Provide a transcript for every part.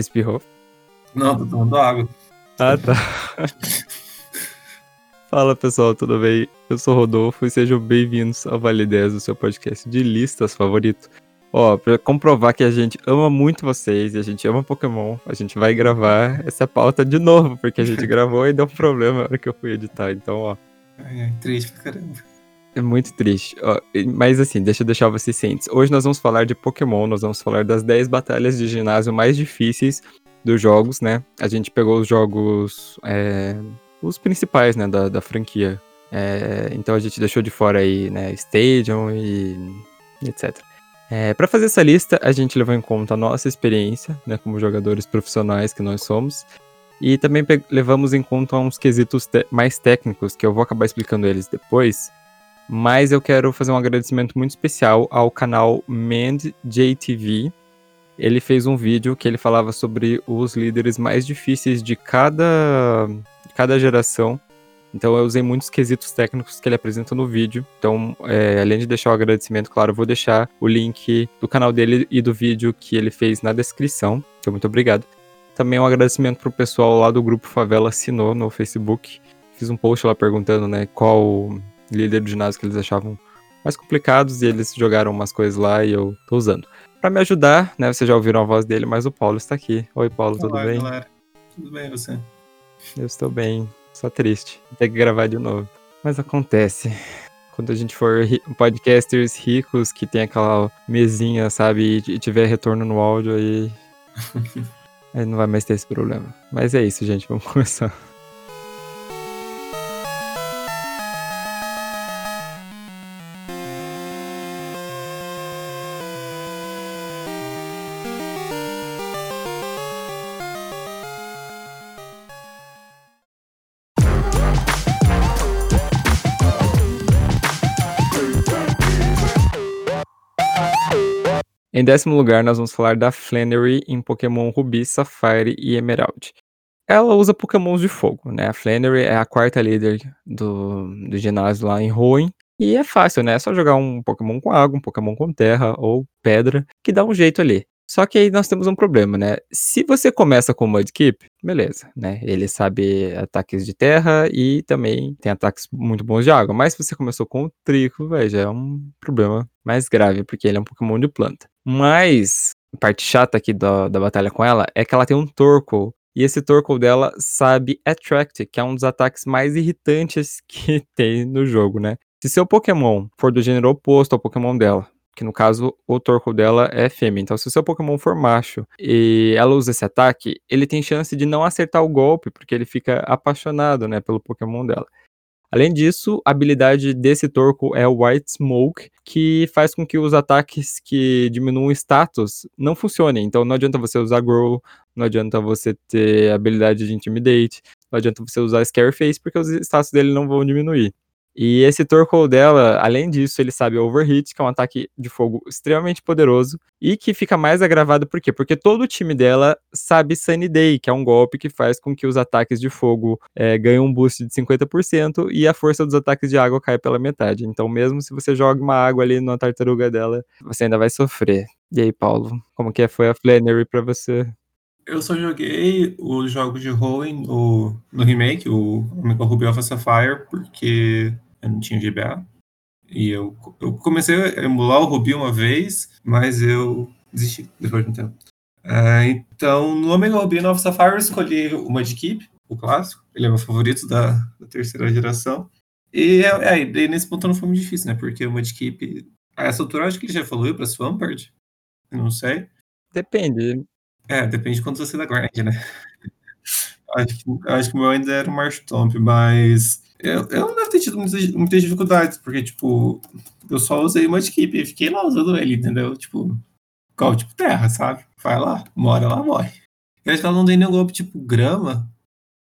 Você espirrou? Não, tô tomando água. Ah, tá. Fala pessoal, tudo bem? Eu sou o Rodolfo e sejam bem-vindos ao Vale 10, o seu podcast de listas favorito. Ó, pra comprovar que a gente ama muito vocês e a gente ama Pokémon, a gente vai gravar essa pauta de novo, porque a gente gravou e deu um problema na hora que eu fui editar. Então, ó. Ai, ai, triste pra caramba. É muito triste. Mas assim, deixa eu deixar vocês cientes. Hoje nós vamos falar de Pokémon, nós vamos falar das 10 batalhas de ginásio mais difíceis dos jogos, né? A gente pegou os jogos, é, os principais, né, da, da franquia. É, então a gente deixou de fora aí, né, Stadium e etc. É, para fazer essa lista, a gente levou em conta a nossa experiência, né, como jogadores profissionais que nós somos, e também levamos em conta uns quesitos mais técnicos, que eu vou acabar explicando eles depois, mas eu quero fazer um agradecimento muito especial ao canal Mend JTV, ele fez um vídeo que ele falava sobre os líderes mais difíceis de cada, cada geração. Então eu usei muitos quesitos técnicos que ele apresenta no vídeo. Então, é, além de deixar o agradecimento, claro, eu vou deixar o link do canal dele e do vídeo que ele fez na descrição. Então, muito obrigado. Também um agradecimento pro pessoal lá do grupo Favela Assinou no Facebook. Fiz um post lá perguntando, né, qual líder do ginásio que eles achavam mais complicados e eles jogaram umas coisas lá e eu tô usando. Para me ajudar, né? Vocês já ouviram a voz dele, mas o Paulo está aqui. Oi, Paulo, Olá, tudo bem? Galera. Tudo bem, você? Eu estou bem, só triste. Tem que gravar de novo. Mas acontece. Quando a gente for podcasters ricos que tem aquela mesinha, sabe, e tiver retorno no áudio aí. aí não vai mais ter esse problema. Mas é isso, gente. Vamos começar. Em décimo lugar, nós vamos falar da Flannery em Pokémon Ruby, Sapphire e Emerald. Ela usa Pokémons de fogo, né? A Flannery é a quarta líder do, do ginásio lá em Hoenn. E é fácil, né? É só jogar um Pokémon com água, um Pokémon com terra ou pedra, que dá um jeito ali. Só que aí nós temos um problema, né? Se você começa com o Mudkip, beleza, né? Ele sabe ataques de terra e também tem ataques muito bons de água. Mas se você começou com o Trico, velho, já é um problema mais grave, porque ele é um Pokémon de planta. Mas a parte chata aqui da, da batalha com ela é que ela tem um Torkoal. E esse Torkoal dela sabe Attract, que é um dos ataques mais irritantes que tem no jogo, né? Se seu Pokémon for do gênero oposto ao Pokémon dela, que no caso o torco dela é fêmea. Então, se seu Pokémon for macho e ela usa esse ataque, ele tem chance de não acertar o golpe, porque ele fica apaixonado, né, pelo Pokémon dela. Além disso, a habilidade desse torco é o White Smoke, que faz com que os ataques que diminuam o status não funcionem. Então não adianta você usar Grow, não adianta você ter habilidade de Intimidate, não adianta você usar Scareface, porque os status dele não vão diminuir. E esse Torkoal dela, além disso, ele sabe Overhit, que é um ataque de fogo extremamente poderoso e que fica mais agravado por quê? Porque todo o time dela sabe Sunny Day, que é um golpe que faz com que os ataques de fogo é, ganhem um boost de 50% e a força dos ataques de água cai pela metade. Então, mesmo se você joga uma água ali na tartaruga dela, você ainda vai sofrer. E aí, Paulo, como que foi a Flannery pra você? Eu só joguei os jogos de Hoenn no, no remake, o Omega Ruby of Sapphire, porque eu não tinha GBA. E eu, eu comecei a emular o Ruby uma vez, mas eu desisti depois de um tempo. É, então, no Omega Ruby of Sapphire, eu escolhi o Mudkip, o clássico. Ele é meu favorito da, da terceira geração. E é, é, nesse ponto não foi muito difícil, né? Porque o Mudkip, a essa altura, acho que ele já evoluiu para Swampert. Não sei. Depende. É, depende de quanto você dá grind, né? acho, que, acho que o meu ainda era o Marshtomp, mas eu, eu não devo ter tido muitas, muitas dificuldades, porque, tipo, eu só usei uma equipe e fiquei lá usando ele, entendeu? Tipo, igual, tipo, terra, sabe? Vai lá, mora lá, morre. Eu acho que ela não tem nenhum golpe tipo grama.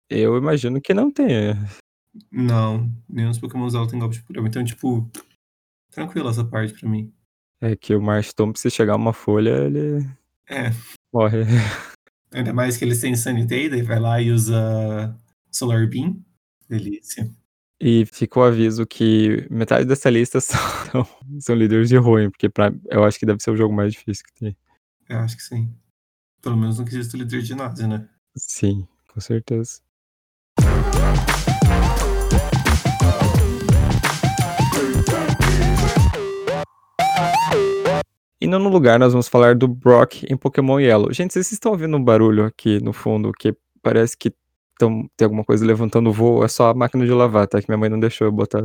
Eu imagino que não tenha. Não, nenhum dos Pokémon dela tem golpe tipo grama. Então, tipo, tranquilo essa parte pra mim. É que o Marshtomp, se chegar uma folha, ele. É. Morre. Ainda mais que ele tem Sanity, daí vai lá e usa Solar Beam. Delícia. E fica o aviso que metade dessa lista são, são líderes de ruim, porque pra, eu acho que deve ser o jogo mais difícil que tem. Eu acho que sim. Pelo menos no quesito líder de ginásio, né? Sim, com certeza. E no lugar nós vamos falar do Brock em Pokémon Yellow. Gente, vocês estão ouvindo um barulho aqui no fundo que parece que tão, tem alguma coisa levantando o voo, é só a máquina de lavar, tá? Que minha mãe não deixou eu botar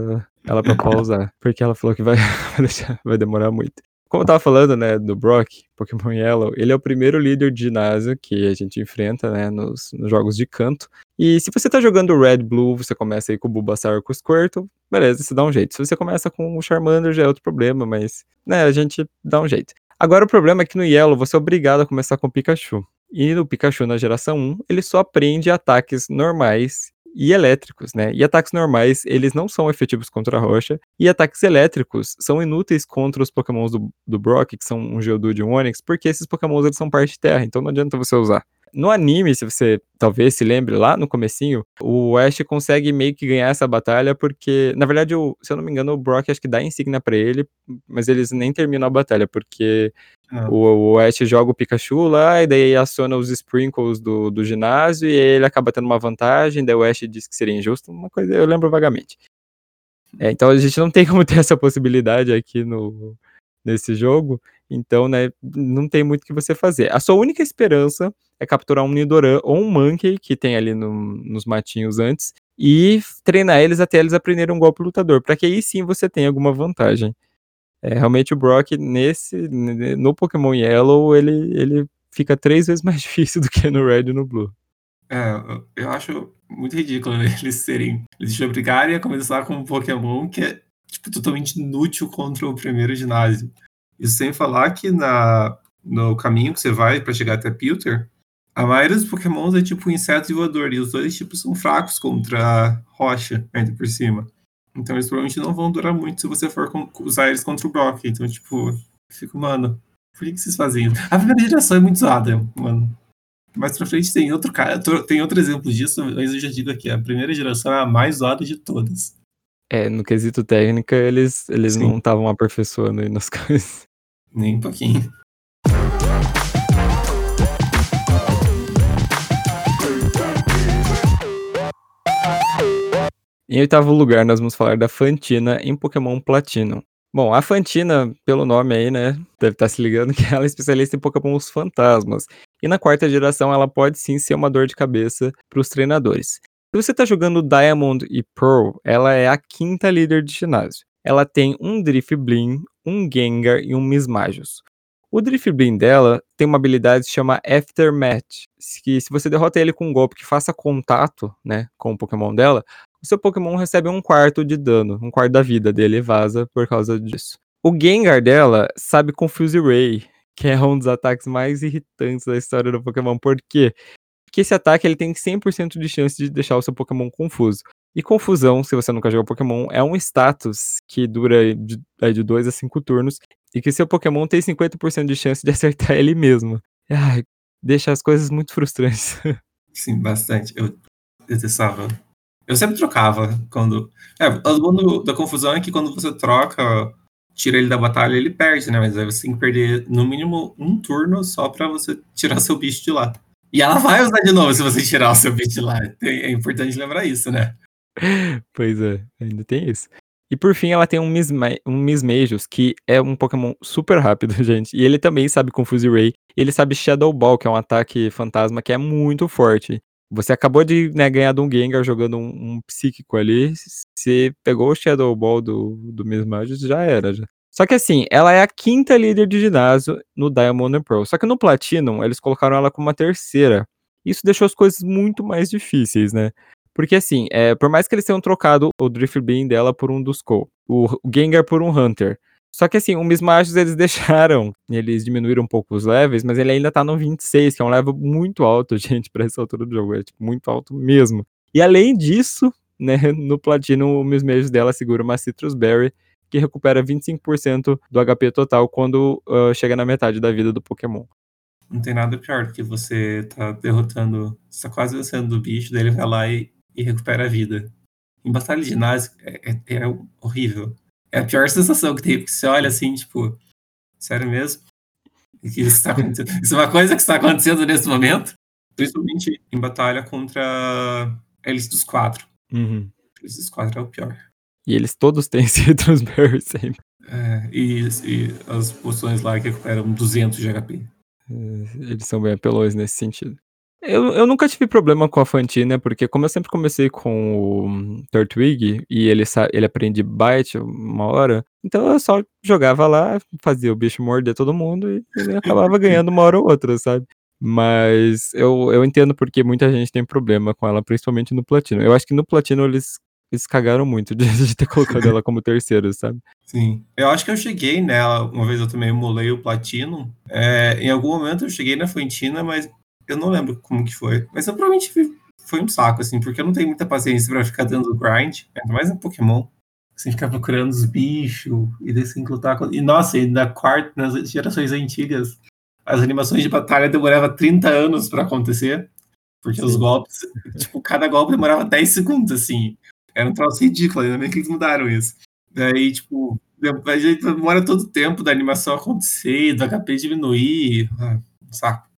ela pra pausar. porque ela falou que vai, vai demorar muito. Como eu tava falando, né, do Brock, Pokémon Yellow, ele é o primeiro líder de ginásio que a gente enfrenta, né, nos, nos jogos de canto. E se você tá jogando Red Blue, você começa aí com o Bulbasaur com o Squirtle, beleza, você dá um jeito. Se você começa com o Charmander, já é outro problema, mas, né, a gente dá um jeito. Agora o problema é que no Yellow você é obrigado a começar com o Pikachu. E no Pikachu na geração 1, ele só aprende ataques normais e elétricos, né? E ataques normais, eles não são efetivos contra a rocha, e ataques elétricos são inúteis contra os pokémons do, do Brock, que são um Geodude e um Onix, porque esses pokémons eles são parte de terra, então não adianta você usar. No anime, se você talvez se lembre lá no comecinho, o Ash consegue meio que ganhar essa batalha porque, na verdade, o, se eu não me engano, o Brock acho que dá insígnia para ele, mas eles nem terminam a batalha porque ah. o, o, Ash joga o Pikachu lá e daí aciona os sprinkles do, do ginásio e ele acaba tendo uma vantagem, daí o Ash diz que seria injusto, uma coisa eu lembro vagamente. É, então a gente não tem como ter essa possibilidade aqui no, nesse jogo. Então, né, não tem muito o que você fazer. A sua única esperança é capturar um Nidoran ou um Monkey, que tem ali no, nos matinhos antes, e treinar eles até eles aprenderem um golpe lutador, para que aí sim você tenha alguma vantagem. É, realmente o Brock, nesse, no Pokémon Yellow, ele, ele fica três vezes mais difícil do que no Red e no Blue. É, eu acho muito ridículo eles serem. Eles te obrigarem a começar com um Pokémon que é tipo, totalmente inútil contra o primeiro ginásio. Isso sem falar que na, no caminho que você vai para chegar até Pilter, a maioria dos pokémons é tipo inseto e voador, e os dois tipos são fracos contra a rocha, ainda por cima. Então eles provavelmente não vão durar muito se você for usar eles contra o Brock. Então, tipo, fico, mano, por que, que vocês fazem isso? A primeira geração é muito zoada, mano. Mais pra frente tem outro cara, tem outro exemplo disso, mas eu já digo aqui, a primeira geração é a mais zoada de todas. É, no quesito técnica, eles, eles não estavam aperfeiçoando aí nas coisas. Nem um pouquinho. Em oitavo lugar, nós vamos falar da Fantina em Pokémon Platinum. Bom, a Fantina, pelo nome aí, né, deve estar tá se ligando que ela é especialista em Pokémons fantasmas. E na quarta geração ela pode sim ser uma dor de cabeça para os treinadores. Se você está jogando Diamond e Pearl, ela é a quinta líder de ginásio. Ela tem um Drifblim, um Gengar e um Mismagius. O Drifblim dela tem uma habilidade que se chama Aftermath, que se você derrota ele com um golpe que faça contato, né, com o Pokémon dela, o seu Pokémon recebe um quarto de dano, um quarto da vida dele vaza por causa disso. O Gengar dela sabe Confuse Ray, que é um dos ataques mais irritantes da história do Pokémon. Por quê? que esse ataque ele tem 100% de chance de deixar o seu Pokémon confuso. E confusão, se você nunca jogou Pokémon, é um status que dura de, de 2 a 5 turnos e que seu Pokémon tem 50% de chance de acertar ele mesmo. Ai, deixa as coisas muito frustrantes. Sim, bastante. Eu detestava. Eu sempre trocava quando. É, o bom da confusão é que quando você troca, tira ele da batalha, ele perde, né? Mas aí você tem que perder no mínimo um turno só pra você tirar seu bicho de lá. E ela vai usar de novo se você tirar o seu bit lá. É importante lembrar isso, né? Pois é, ainda tem isso. E por fim, ela tem um, Misma um Mismagius, que é um Pokémon super rápido, gente. E ele também sabe Confuse Ray. Ele sabe Shadow Ball, que é um ataque fantasma que é muito forte. Você acabou de né, ganhar de um Gengar jogando um, um psíquico ali. Se pegou o Shadow Ball do, do Mismagius, já era. Já. Só que assim, ela é a quinta líder de ginásio no Diamond and Pearl. Só que no Platinum, eles colocaram ela como uma terceira. Isso deixou as coisas muito mais difíceis, né? Porque assim, é, por mais que eles tenham trocado o Drifblim dela por um dos Ko, o Gengar por um Hunter. Só que assim, o Mismagius eles deixaram, eles diminuíram um pouco os levels, mas ele ainda tá no 26, que é um level muito alto, gente, pra essa altura do jogo. É tipo, muito alto mesmo. E além disso, né, no Platinum, o Mismagius dela segura uma Citrus Berry, que recupera 25% do HP total quando uh, chega na metade da vida do Pokémon. Não tem nada pior do que você tá derrotando, você tá quase vencendo o bicho, daí ele vai lá e, e recupera a vida. Em batalha de ginásio é, é, é, horrível. É a pior sensação que tem, porque você olha assim, tipo, sério mesmo? Isso, tá Isso é uma coisa que está acontecendo nesse momento, principalmente em batalha contra eles dos quatro. Uhum. Eles dos quatro é o pior. E eles todos têm Citrus Berry sempre. É, e, e, as poções lá que recuperam 200 de HP. É, eles são bem apelões nesse sentido. Eu, eu nunca tive problema com a Fantina, porque como eu sempre comecei com o Turtwig e ele, ele aprende Bite uma hora, então eu só jogava lá, fazia o bicho morder todo mundo e ele acabava ganhando uma hora ou outra, sabe? Mas eu, eu entendo porque muita gente tem problema com ela, principalmente no Platino. Eu acho que no Platino eles, eles cagaram muito de, de ter colocado ela como terceiro, sabe? Sim. Eu acho que eu cheguei nela, uma vez eu também emulei o Platino. É, em algum momento eu cheguei na Fantina, mas eu não lembro como que foi. Mas eu provavelmente foi um saco, assim, porque eu não tenho muita paciência pra ficar dando grind, ainda mais em Pokémon. Assim, ficar procurando os bichos e desse lutar. E nossa, e na quarta, nas gerações antigas, as animações de batalha demoravam 30 anos para acontecer. Porque Sim. os golpes, tipo, cada golpe demorava 10 segundos, assim. Era um troço ridículo, ainda bem que eles mudaram isso. Daí, tipo, a gente demora todo o tempo da animação acontecer, do HP diminuir. Ah, saco.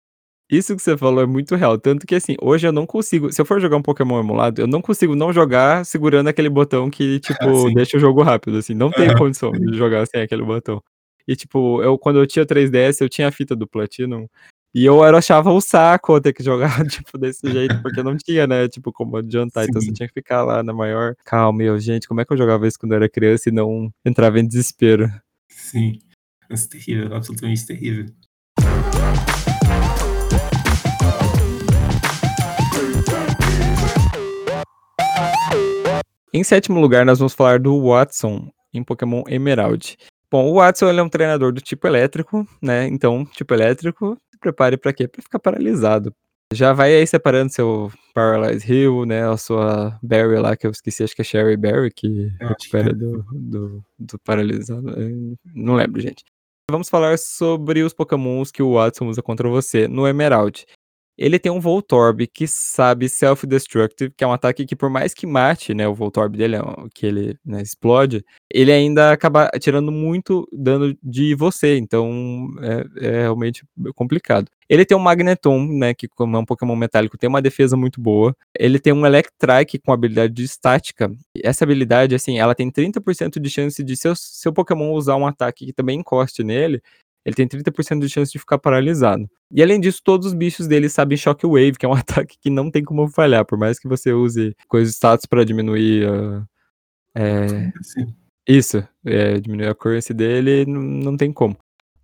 Isso que você falou é muito real. Tanto que, assim, hoje eu não consigo. Se eu for jogar um Pokémon emulado, eu não consigo não jogar segurando aquele botão que, tipo, deixa o jogo rápido, assim. Não tem condição de jogar sem aquele botão. E, tipo, eu, quando eu tinha 3DS, eu tinha a fita do Platinum. E eu achava o saco ter que jogar, tipo, desse jeito, porque não tinha, né, tipo, como adiantar. Então você tinha que ficar lá na maior calma. E eu, gente, como é que eu jogava isso quando eu era criança e não entrava em desespero? Sim. Isso é terrível, absolutamente terrível. Em sétimo lugar, nós vamos falar do Watson em Pokémon Emerald. Bom, o Watson é um treinador do tipo elétrico, né? Então, tipo elétrico, se prepare para quê? Para ficar paralisado. Já vai aí separando seu Paralyze Hill, né? A sua Berry lá, que eu esqueci, acho que é Sherry Berry, que recupera que é. do, do, do paralisado. Não lembro, gente. Vamos falar sobre os Pokémons que o Watson usa contra você no Emerald. Ele tem um Voltorb que sabe Self-Destructive, que é um ataque que por mais que mate, né, o Voltorb dele, que ele né, explode, ele ainda acaba tirando muito dano de você, então é, é, realmente complicado. Ele tem um Magneton, né, que como é um Pokémon metálico, tem uma defesa muito boa. Ele tem um Electrike com habilidade de estática. Essa habilidade, assim, ela tem 30% de chance de seu, seu Pokémon usar um ataque que também encoste nele, ele tem 30% de chance de ficar paralisado. E além disso, todos os bichos dele sabem Shockwave, que é um ataque que não tem como falhar, por mais que você use coisas status para diminuir a. É, isso, é, diminuir a currency dele, não, não tem como.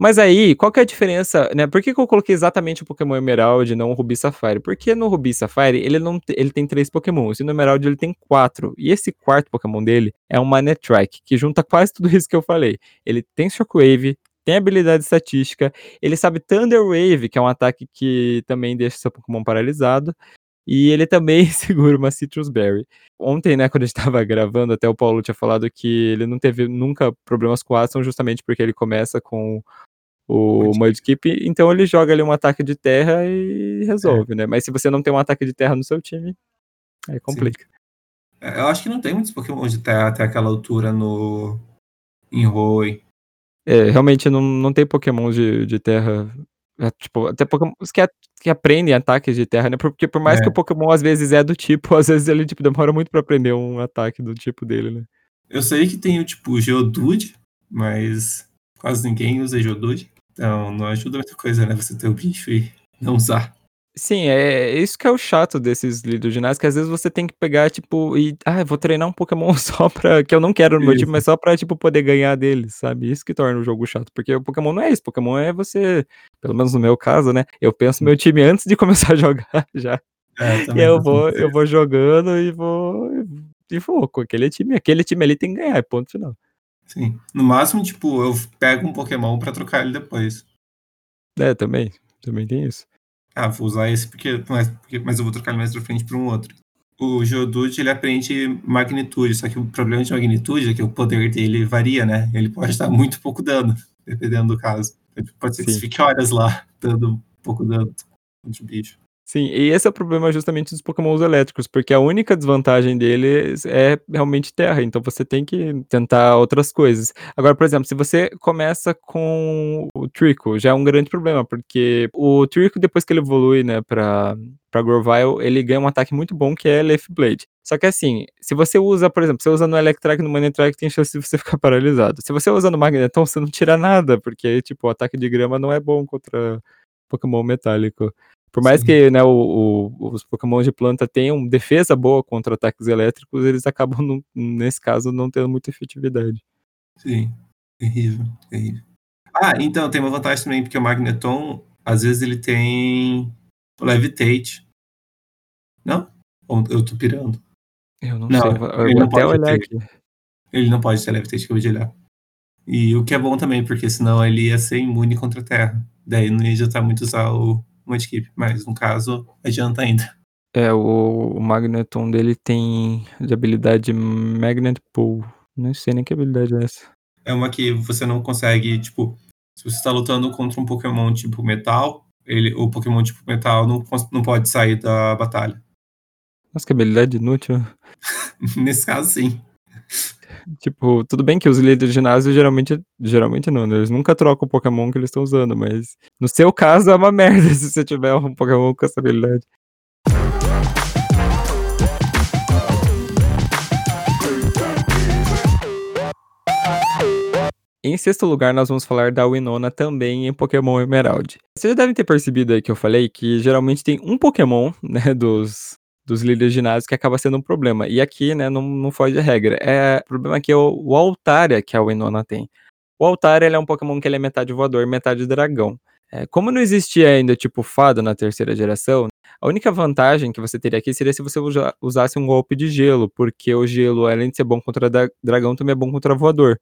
Mas aí, qual que é a diferença, né? Por que, que eu coloquei exatamente o Pokémon Emerald e não o Ruby Safari? Porque no Ruby Safari ele não ele tem três Pokémons e no Emerald ele tem quatro. E esse quarto Pokémon dele é um Manetrike, que junta quase tudo isso que eu falei. Ele tem Shockwave, tem habilidade estatística, ele sabe Thunder Wave, que é um ataque que também deixa seu Pokémon paralisado, e ele também segura uma Citrus Berry. Ontem, né, quando a gente tava gravando, até o Paulo tinha falado que ele não teve nunca problemas com o Aston, justamente porque ele começa com o Mudkip, então ele joga ali um ataque de terra e resolve, é. né? Mas se você não tem um ataque de terra no seu time, aí complica. Sim. É, eu acho que não tem muitos Pokémon de terra até aquela altura no em Roi. É, realmente não, não tem Pokémon de, de terra. É, tipo, até Pokémon que, que aprendem ataques de terra, né? Porque por mais é. que o Pokémon às vezes é do tipo, às vezes ele tipo, demora muito pra aprender um ataque do tipo dele, né? Eu sei que tem o tipo Geodude, mas quase ninguém usa Geodude. Então não ajuda muita coisa, né? Você ter o bicho e não usar. Sim, é isso que é o chato desses líderes ginásio, que às vezes você tem que pegar, tipo, e, ah, vou treinar um Pokémon só pra, que eu não quero no meu time, mas só pra, tipo, poder ganhar deles, sabe? Isso que torna o jogo chato, porque o Pokémon não é isso, Pokémon é você, pelo menos no meu caso, né? Eu penso meu time antes de começar a jogar já. É, e eu vou, eu vou jogando e vou, e vou com aquele time, aquele time ali tem que ganhar, ponto final. Sim, no máximo, tipo, eu pego um Pokémon pra trocar ele depois. É, também, também tem isso ah, vou usar esse porque, mas, porque, mas eu vou trocar ele mais pra frente para um outro. O Geodude, ele aprende magnitude, só que o problema de magnitude é que o poder dele varia, né? Ele pode dar muito pouco dano, dependendo do caso. Pode ser que você fique horas lá, dando pouco dano de bicho. Sim, e esse é o problema justamente dos pokémons elétricos, porque a única desvantagem deles é realmente terra, então você tem que tentar outras coisas. Agora, por exemplo, se você começa com o Trico, já é um grande problema, porque o Trico depois que ele evolui, né, pra pra Grovyle, ele ganha um ataque muito bom que é Leaf Blade. Só que assim, se você usa, por exemplo, você usa no Electrike e no Manectric, tem chance de você ficar paralisado. Se você usa no Magneton, você não tira nada, porque, tipo, o ataque de grama não é bom contra Pokémon metálico. Por mais Sim. que né, o, o, os Pokémon de planta tenham defesa boa contra ataques elétricos, eles acabam, não- nesse caso, não tendo muita efetividade. Sim. Terrível, terrível. Ah, então, tem uma vantagem também, porque o Magneton, às vezes ele tem o Levitate. Não? Eu tô pirando? Eu não, Não, sei, eu vou- eu ele vou não até pode olhar ter. aqui. Ele não pode ter Levitate, acabei de olhar. E o que é bom também, porque senão ele ia ser imune contra a Terra. Daí não ia adiantar muito usar o Mudkip, mas no caso, adianta ainda. É, o, o Magneton dele tem de habilidade Magnet Pull. Não sei nem que habilidade é essa. É uma que você não consegue, tipo, se você está lutando contra um Pokémon tipo metal, ele, o Pokémon tipo metal não, não pode sair da batalha. Nossa, que habilidade inútil. Nesse caso, sim. Tipo, tudo bem que os líderes de ginásio geralmente. Geralmente não, né? Eles nunca trocam o Pokémon que eles estão usando, mas. No seu caso é uma merda se você tiver um Pokémon com essa habilidade. Em sexto lugar, nós vamos falar da Winona também em Pokémon Emerald. Vocês já devem ter percebido aí que eu falei que geralmente tem um Pokémon, né, dos, dos líderes de ginásio que acaba sendo um problema. E aqui, né, não, não foge a regra. É, o problema aqui é o, o Altaria que a Winona tem. O Altaria ele é um Pokémon que ele é metade voador, metade dragão. É, como não existia ainda tipo fada na terceira geração, a única vantagem que você teria aqui seria se você usa- usasse um golpe de gelo, porque o gelo, além de ser bom contra dra- dragão, também é bom contra voador.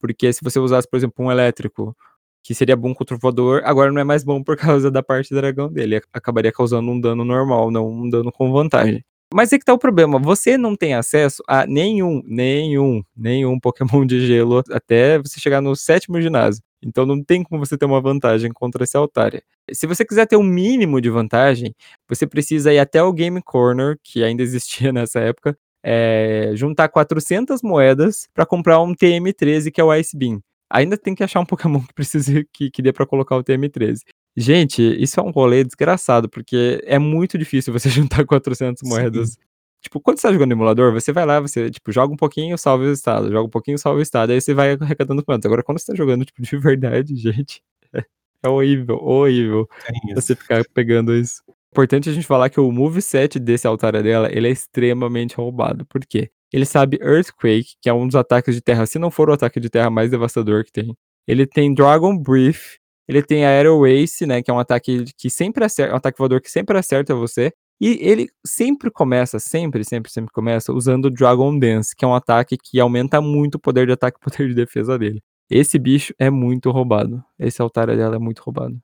Porque se você usasse, por exemplo, um elétrico, que seria bom contra o voador, agora não é mais bom por causa da parte dragão dele. ac- Acabaria causando um dano normal, não um dano com vantagem. Mas é que tá o problema, você não tem acesso a nenhum, nenhum, nenhum Pokémon de gelo até você chegar no sétimo ginásio. Então não tem como você ter uma vantagem contra esse Altaria. Se você quiser ter um mínimo de vantagem, você precisa ir até o Game Corner, que ainda existia nessa época, é, juntar 400 moedas pra comprar um TM13, que é o Ice Beam. Ainda tem que achar um Pokémon que precise que, que dê pra colocar o TM13. Gente, isso é um rolê desgraçado, porque é muito difícil você juntar 400 Sim. moedas. Tipo, quando você tá jogando emulador, você vai lá, você, tipo, joga um pouquinho, salva o estado, joga um pouquinho, salva o estado, aí você vai arrecadando pontos. Agora, quando você tá jogando, tipo, de verdade, gente, é, é horrível, horrível isso. você ficar pegando isso. Importante a gente falar que o moveset desse Altaria dela, ele é extremamente roubado. Por quê? Ele sabe Earthquake, que é um dos ataques de terra, se não for o ataque de terra mais devastador que tem. Ele tem Dragon Breath, ele tem Aero Ace, né, que é um ataque que sempre acerta, um ataque voador que sempre acerta você. E ele sempre começa, sempre, sempre, sempre começa usando Dragon Dance, que é um ataque que aumenta muito o poder de ataque e o poder de defesa dele. Esse bicho é muito roubado. Esse Altaria dela é muito roubado.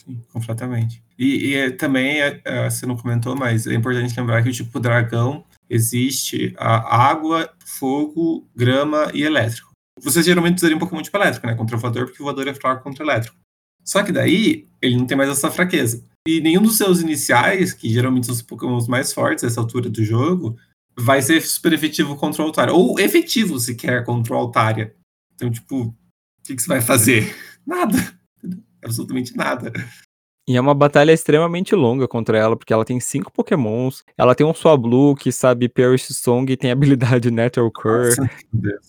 Sim, completamente. E, e é- também, é, é, você não comentou, mas é importante lembrar que o tipo dragão existe a água, fogo, grama e elétrico. Você geralmente usaria um Pokémon tipo elétrico, né? Contra o voador, porque o voador é fraco contra o elétrico. Só que daí, ele não tem mais essa fraqueza. E nenhum dos seus iniciais, que geralmente são os Pokémons mais fortes nessa altura do jogo, vai ser super efetivo contra o Altaria. Ou efetivo, sequer, contra o Altaria. Então, tipo, o que, que você vai fazer? Nada. Absolutamente nada. E é uma batalha extremamente longa contra ela, porque ela tem cinco pokémons, ela tem um Swablu que sabe Perish Song e tem habilidade Nether Cure,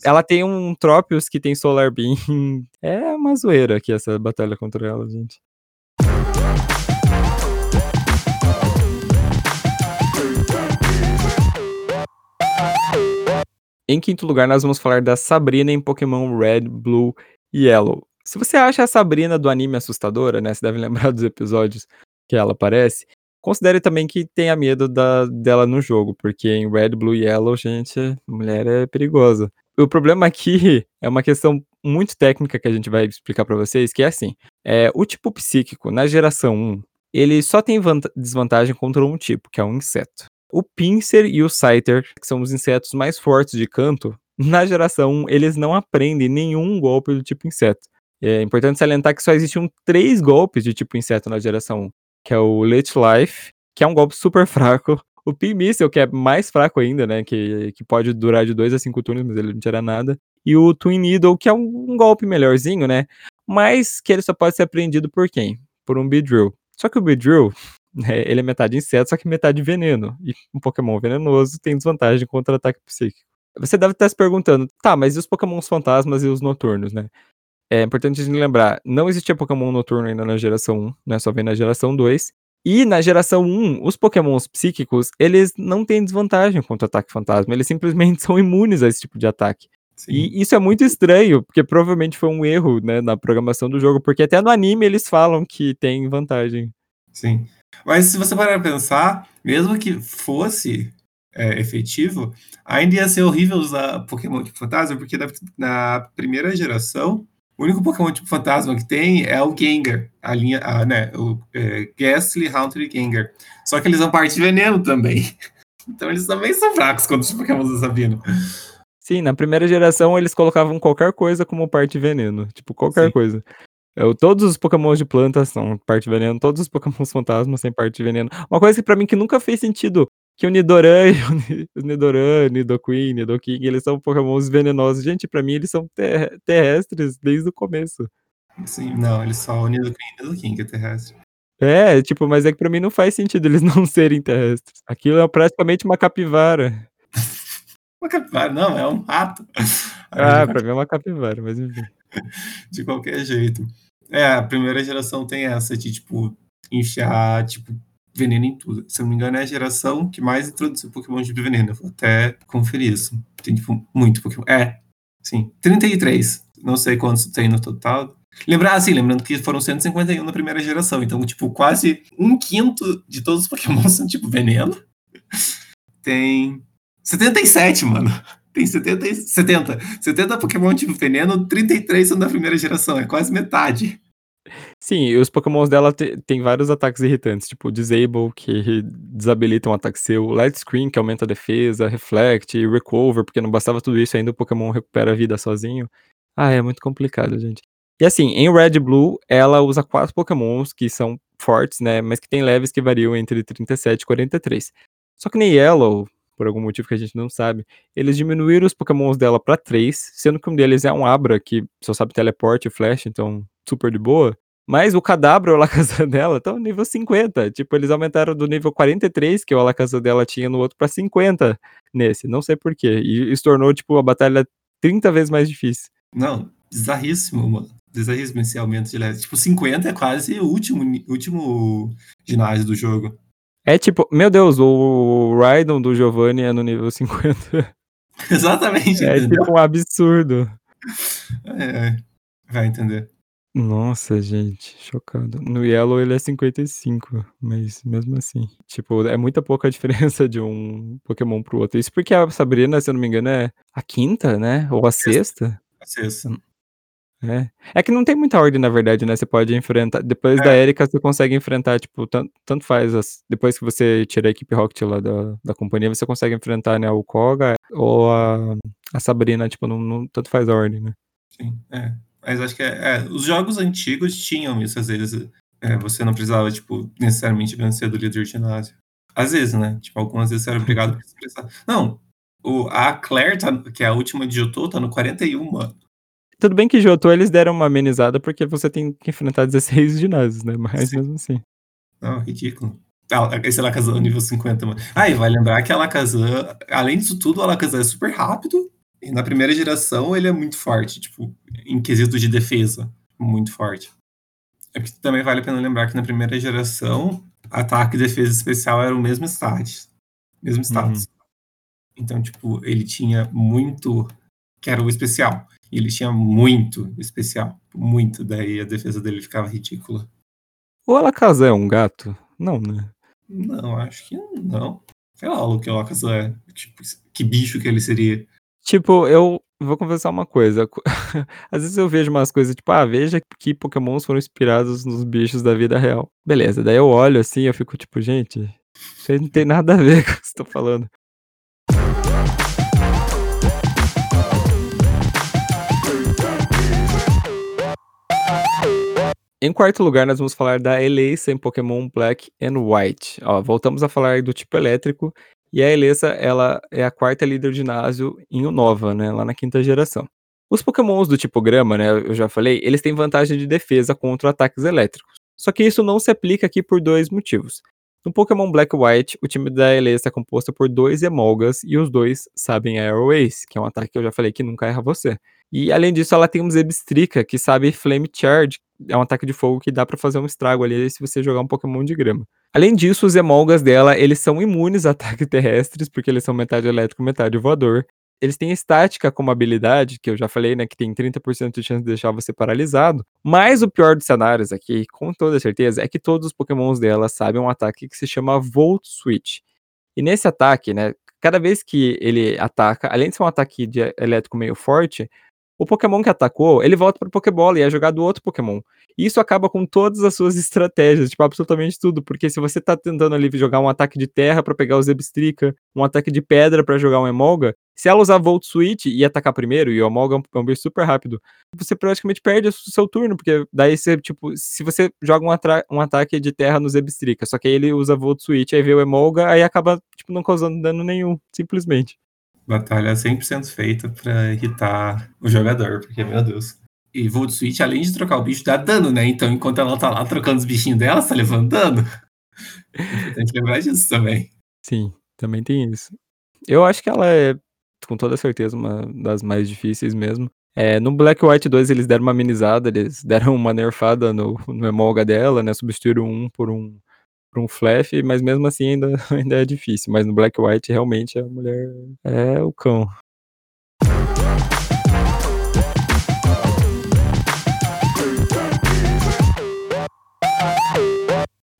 ela tem um Tropius que tem Solar Beam, é uma zoeira aqui essa batalha contra ela, gente. Em quinto lugar, nós vamos falar da Sabrina em Pokémon Red, Blue e Yellow. Se você acha a Sabrina do anime assustadora, né? Você deve lembrar dos episódios que ela aparece. Considere também que tenha medo da, dela no jogo, porque em Red, Blue e Yellow, gente, mulher é perigosa. O problema aqui é uma questão muito técnica que a gente vai explicar pra vocês, que é assim: é, o tipo psíquico na geração 1, ele só tem vanta- desvantagem contra um tipo, que é um inseto. O Pinsir e o Scyther, que são os insetos mais fortes de canto, na geração 1, eles não aprendem nenhum golpe do tipo inseto. É importante salientar que só existiam três golpes de tipo inseto na geração 1, que é o Lich Life, que é um golpe super fraco. O Pin Missile, que é mais fraco ainda, né? Que, que pode durar de 2 a 5 turnos, mas ele não tira nada. E o Twin Needle, que é um, um golpe melhorzinho, né? Mas que ele só pode ser aprendido por quem? Por um Beedrill. Só que o Beedrill, né, ele é metade inseto, só que metade veneno. E um Pokémon venenoso tem desvantagem contra ataque psíquico. Você deve estar se perguntando, tá, mas e os Pokémons fantasmas e os noturnos, né? É importante lembrar, não existia Pokémon noturno ainda na geração 1, né? Só vem na geração 2. E na geração 1, os Pokémons psíquicos, eles não têm desvantagem contra o ataque fantasma, eles simplesmente são imunes a esse tipo de ataque. Sim. E isso é muito estranho, porque provavelmente foi um erro, né, na programação do jogo, porque até no anime eles falam que tem vantagem. Sim. Mas se você parar pra pensar, mesmo que fosse é, efetivo, ainda ia ser horrível usar Pokémon tipo fantasma, porque na, na primeira geração o único Pokémon tipo fantasma que tem é o Gengar, a linha, a, né, o é, Gastly, Haunter e Gengar. Só que eles são parte de veneno também. Então eles também são fracos contra os Pokémon da Sabino. Sim, na primeira geração eles colocavam qualquer coisa como parte de veneno. Tipo, qualquer Sim. coisa. Eu, todos os Pokémon de plantas são parte de veneno, todos os Pokémon fantasmas têm parte de veneno. Uma coisa que pra mim que nunca fez sentido, que o Nidoran, o Nidoran, Nidoqueen, Nidoking, eles são pokémons venenosos. Gente, pra mim eles são ter terrestres desde o começo. Sim, não, eles são o Nidoqueen e Nidoking que é terrestre. É, tipo, mas é que pra mim não faz sentido eles não serem terrestres. Aquilo é praticamente uma capivara. uma capivara, não, é um rato. Ah, pra mim é uma capivara, mas enfim. De qualquer jeito. É, a primeira geração tem essa de, tipo, enfiar, tipo, veneno em tudo. Se eu não me engano, é a geração que mais introduziu Pokémon de veneno. Eu vou até conferir isso. Tem, tipo, muito Pokémon. É, sim. 33. Não sei quantos tem no total. Lembrar, assim, lembrando que foram 151 na primeira geração. Então, tipo, quase um quinto de todos os Pokémon são, tipo, veneno. Tem 77, mano. Tem 70, 70. 70 Pokémon tipo veneno, 33 são da primeira geração. É quase metade. Sim, os pokémons dela tem vários ataques irritantes, tipo Disable, que desabilita um ataque seu, Light Screen, que aumenta a defesa, Reflect, Recover, porque não bastava tudo isso, ainda o Pokémon recupera a vida sozinho. Ah, é muito complicado, gente. E assim, em Red Blue, ela usa quatro pokémons que são fortes, né, mas que tem leves que variam entre 37 e 43. Só que nem Yellow, por algum motivo que a gente não sabe, eles diminuíram os pokémons dela para 3, sendo que um deles é um Abra, que só sabe teleporte e flash, então super de boa. Mas o Cadabra, o Alakazam dela, tá no nível 50. Tipo, eles aumentaram do nível 43 que o Alakazam dela tinha no outro para 50 nesse. Não sei porquê. E isso tornou, tipo, a batalha 30 vezes mais difícil. Não, bizarríssimo, mano. Bizarríssimo esse aumento de level. Tipo, 50 é quase o último, último ginásio do jogo. É tipo, meu Deus, o Raidon do Giovanni é no nível 50. Exatamente. É entendeu? tipo um absurdo. É, é, vai entender. Nossa, gente, chocado. No Yellow ele é 55, mas mesmo assim. Tipo, é muita pouca diferença de um Pokémon pro outro. Isso porque a Sabrina, se eu não me engano, é a quinta, né? Ou a sexta? A sexta. É. É que não tem muita ordem, na verdade, né? Você pode enfrentar. Depois é. da Erika, você consegue enfrentar, tipo, tanto, tanto faz. As... Depois que você tira a equipe Rocket lá da, da companhia, você consegue enfrentar, né, o Koga ou a, a Sabrina, tipo, não, não, tanto faz a ordem, né? Sim, é. Mas acho que é, é, os jogos antigos tinham isso, às vezes. É, você não precisava, tipo, necessariamente vencer do líder de ginásio. Às vezes, né? Tipo, algumas vezes você era obrigado a expressar. Não, o, a Claire, tá, que é a última de Jotô, tá no 41, mano. Tudo bem que Jotô eles deram uma amenizada porque você tem que enfrentar 16 ginásios, né? Mas Sim. mesmo assim. Não, ridículo. Ah, esse Alakazam nível 50, mano. Ah, e vai lembrar que a Alakazam, além disso tudo, o Alakazam é super rápido. E na primeira geração ele é muito forte, tipo, em quesito de defesa. Muito forte. É porque também vale a pena lembrar que na primeira geração, ataque e defesa especial eram o mesmo status. Mesmo status. Uhum. Então, tipo, ele tinha muito que era o especial. E ele tinha muito especial. Muito. Daí a defesa dele ficava ridícula. O Alakazam é um gato? Não, né? Não, acho que não. Sei lá o que o Alakazam é. Tipo, que bicho que ele seria. Tipo, eu vou confessar uma coisa. Às vezes eu vejo umas coisas, tipo, ah, veja que pokémons foram inspirados nos bichos da vida real. Beleza, daí eu olho assim eu fico tipo, gente, isso aí não tem nada a ver com o que tá falando. Em quarto lugar, nós vamos falar da Elesa em Pokémon Black and White. Ó, voltamos a falar do tipo elétrico, e a Elesa, ela é a quarta líder de ginásio em Unova, né, lá na quinta geração. Os pokémons do tipo grama, né, eu já falei, eles têm vantagem de defesa contra ataques elétricos. Só que isso não se aplica aqui por dois motivos. No Pokémon Black White, o time da Elesa é composto por dois Emolgas e os dois sabem Ace, que é um ataque que eu já falei que nunca erra você. E além disso, ela tem um Zebstrika que sabe Flame Charge, é um ataque de fogo que dá para fazer um estrago ali se você jogar um Pokémon de grama. Além disso, os Emolgas dela, eles são imunes a ataques terrestres, porque eles são metade elétrico, metade voador. Eles têm estática como habilidade, que eu já falei, né, que tem 30% de chance de deixar você paralisado. Mas o pior dos cenários aqui, com toda certeza, é que todos os pokémons dela sabem um ataque que se chama Volt Switch. E nesse ataque, né, cada vez que ele ataca, além de ser um ataque de elétrico meio forte, o Pokémon que atacou, ele volta para o Pokébola e é jogado outro Pokémon. Isso acaba com todas as suas estratégias, tipo, absolutamente tudo. Porque se você tá tentando ali jogar um ataque de terra para pegar o Zebstrika, um ataque de pedra para jogar um Emolga, se ela usar Volt Switch e atacar primeiro, e o Emolga é um bicho super rápido, você praticamente perde o seu turno, porque daí você, tipo, se você joga um, um ataque de terra no Zebstrika, só que aí ele usa Volt Switch, aí vê o Emolga, aí acaba, tipo, não causando dano nenhum, simplesmente batalha 100% feita para irritar o jogador, porque, meu Deus. E Volt Switch, além de trocar o bicho, dá dano, né? Então, enquanto ela tá lá trocando os bichinhos dela, tá levando dano. É importante lembrar disso também. Sim, também tem isso. Eu acho que ela é, com toda certeza, uma das mais difíceis mesmo. É, no Black White 2 eles deram uma amenizada, eles deram uma nerfada no, no Emolga dela, né? Substituíram um por um para um flash, mas mesmo assim ainda, ainda é difícil. Mas no Black White, realmente, a mulher é o cão.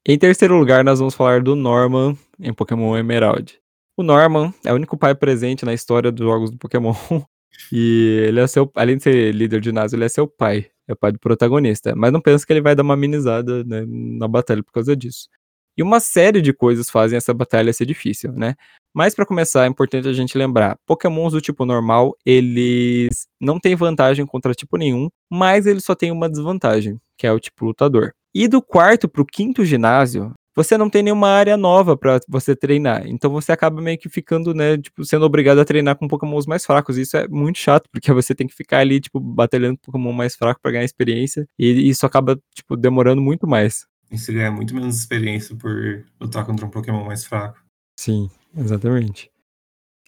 Em terceiro lugar, nós vamos falar do Norman em Pokémon Emerald. O Norman é o único pai presente na história dos jogos do Pokémon. E ele é seu, além de ser líder de ginásio, ele é seu pai. É o pai do protagonista. Mas não pensa que ele vai dar uma amenizada né, na batalha por causa disso. E uma série de coisas fazem essa batalha ser difícil, né? Mas para começar, é importante a gente lembrar, Pokémons do tipo normal, eles não têm vantagem contra tipo nenhum, mas eles só têm uma desvantagem, que é o tipo lutador. E do quarto pro quinto ginásio, você não tem nenhuma área nova para você treinar. Então você acaba meio que ficando, né, tipo, sendo obrigado a treinar com Pokémons mais fracos. Isso é muito chato, porque você tem que ficar ali, tipo, batalhando com Pokémon mais fraco para ganhar experiência. E isso acaba, tipo, demorando muito mais. Isso ganha muito menos experiência por lutar contra um Pokémon mais fraco. Sim, exatamente.